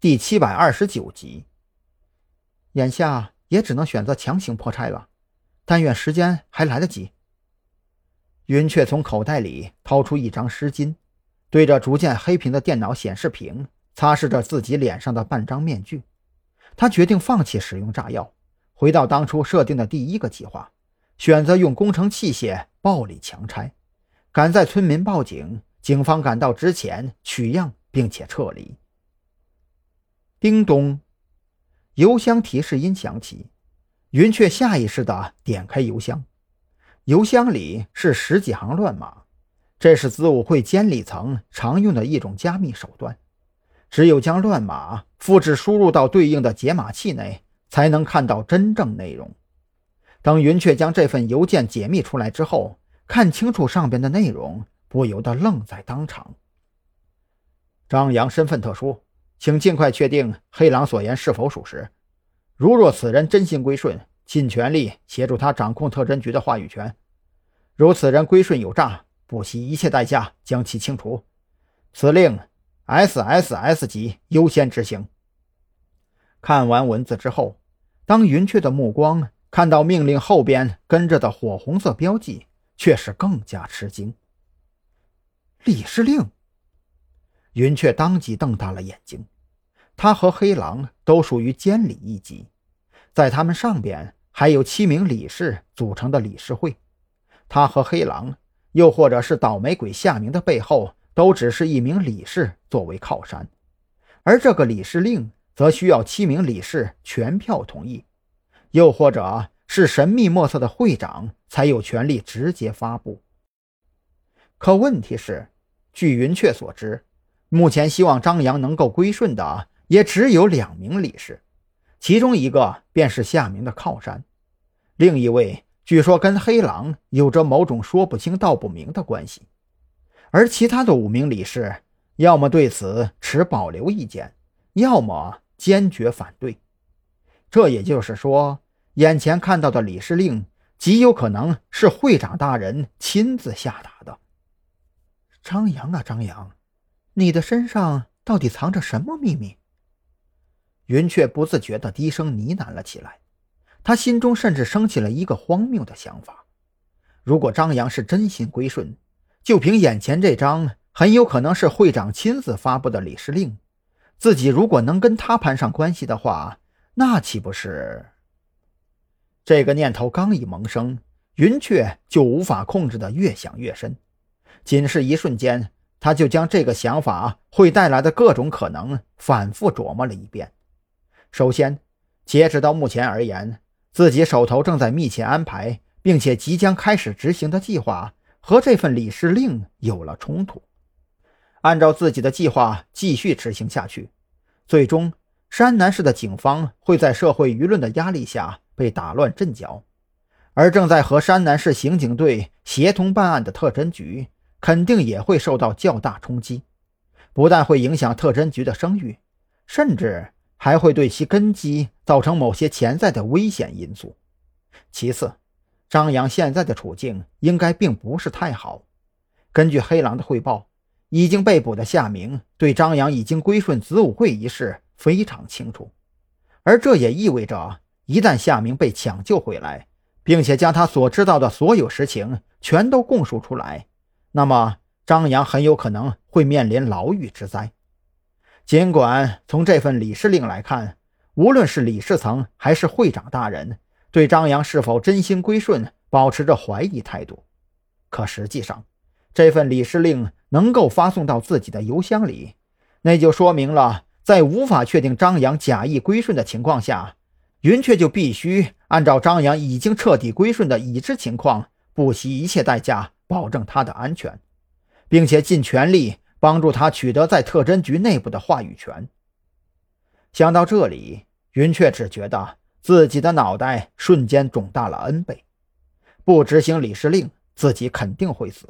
第七百二十九集。眼下也只能选择强行破拆了，但愿时间还来得及。云雀从口袋里掏出一张湿巾，对着逐渐黑屏的电脑显示屏擦拭着自己脸上的半张面具。他决定放弃使用炸药，回到当初设定的第一个计划，选择用工程器械暴力强拆，赶在村民报警、警方赶到之前取样并且撤离。叮咚，邮箱提示音响起，云雀下意识地点开邮箱。邮箱里是十几行乱码，这是子午会监理层常用的一种加密手段。只有将乱码复制输入到对应的解码器内，才能看到真正内容。等云雀将这份邮件解密出来之后，看清楚上边的内容，不由得愣在当场。张扬身份特殊。请尽快确定黑狼所言是否属实。如若此人真心归顺，尽全力协助他掌控特侦局的话语权；如此人归顺有诈，不惜一切代价将其清除。此令 SSS 级优先执行。看完文字之后，当云雀的目光看到命令后边跟着的火红色标记，却是更加吃惊。李司令。云雀当即瞪大了眼睛，他和黑狼都属于监理一级，在他们上边还有七名理事组成的理事会。他和黑狼，又或者是倒霉鬼夏明的背后，都只是一名理事作为靠山，而这个理事令则需要七名理事全票同意，又或者是神秘莫测的会长才有权利直接发布。可问题是，据云雀所知。目前希望张扬能够归顺的也只有两名理事，其中一个便是夏明的靠山，另一位据说跟黑狼有着某种说不清道不明的关系，而其他的五名理事要么对此持保留意见，要么坚决反对。这也就是说，眼前看到的理事令极有可能是会长大人亲自下达的。张扬啊，张扬！你的身上到底藏着什么秘密？云雀不自觉地低声呢喃了起来，他心中甚至升起了一个荒谬的想法：如果张扬是真心归顺，就凭眼前这张很有可能是会长亲自发布的理事令，自己如果能跟他攀上关系的话，那岂不是……这个念头刚一萌生，云雀就无法控制的越想越深，仅是一瞬间。他就将这个想法会带来的各种可能反复琢磨了一遍。首先，截止到目前而言，自己手头正在密切安排并且即将开始执行的计划和这份理事令有了冲突。按照自己的计划继续执行下去，最终山南市的警方会在社会舆论的压力下被打乱阵脚，而正在和山南市刑警队协同办案的特侦局。肯定也会受到较大冲击，不但会影响特侦局的声誉，甚至还会对其根基造成某些潜在的危险因素。其次，张扬现在的处境应该并不是太好。根据黑狼的汇报，已经被捕的夏明对张扬已经归顺子午会一事非常清楚，而这也意味着，一旦夏明被抢救回来，并且将他所知道的所有实情全都供述出来。那么，张扬很有可能会面临牢狱之灾。尽管从这份理事令来看，无论是理事层还是会长大人，对张扬是否真心归顺保持着怀疑态度，可实际上，这份理事令能够发送到自己的邮箱里，那就说明了，在无法确定张扬假意归顺的情况下，云雀就必须按照张扬已经彻底归顺的已知情况，不惜一切代价。保证他的安全，并且尽全力帮助他取得在特侦局内部的话语权。想到这里，云雀只觉得自己的脑袋瞬间肿大了 N 倍。不执行李氏令，自己肯定会死；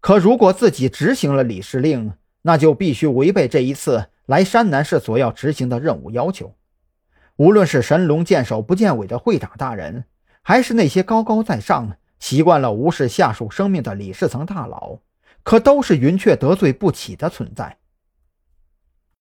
可如果自己执行了李氏令，那就必须违背这一次来山南市所要执行的任务要求。无论是神龙见首不见尾的会长大人，还是那些高高在上。习惯了无视下属生命的理事层大佬，可都是云雀得罪不起的存在。